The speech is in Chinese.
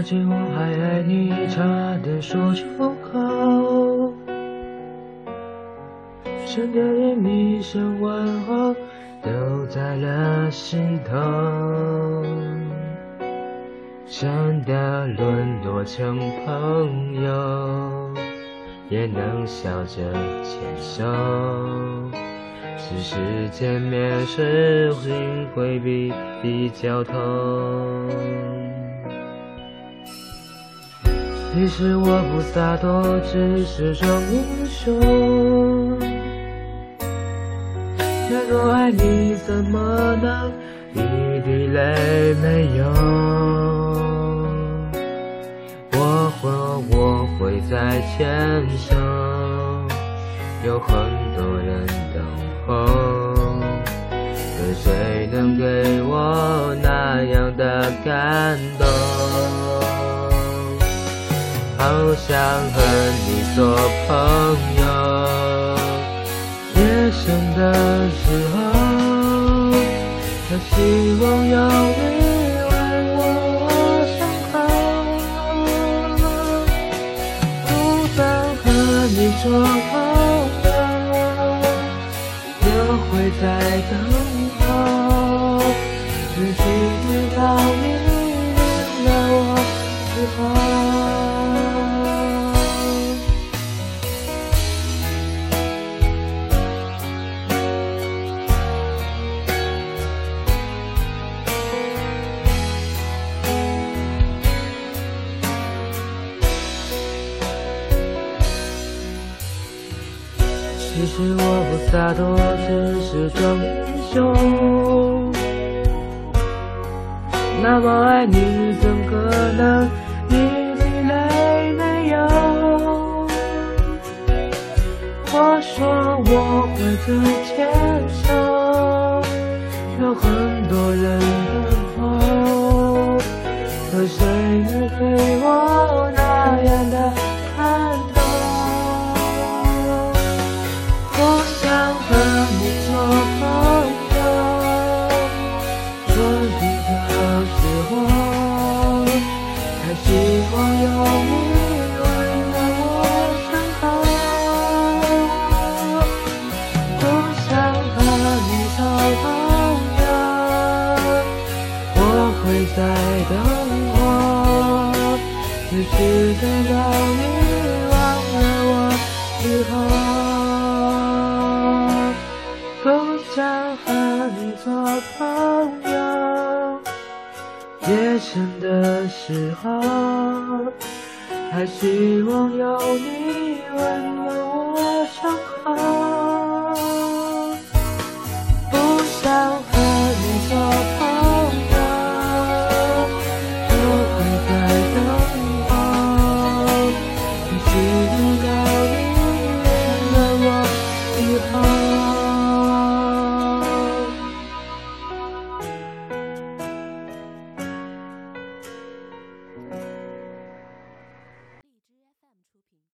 那句我还爱你差点说出口，深的连一声问候都在了心头，真的沦落成朋友，也能笑着牵手。只是见面时心会比比较痛。其实我不洒脱，只是装英雄。假若爱你，怎么能一滴泪没有？我说我会再牵手，有很多人等候，可谁能给我那样的感动？好想和你做朋友，夜深的时候，多希望有你为我伤口。不想和你做朋友，又会在等候，只直到你原谅我之后。其实我不洒脱，只是装英雄。那么爱你，怎可能一滴泪没有？我说我会再牵手，有很多人等候，可谁能给我希望有你温暖我伤口。不想和你做朋友，我会在等候，只是等到你忘了我以后。不想和你做朋友，夜深的时候，还希望有你温暖。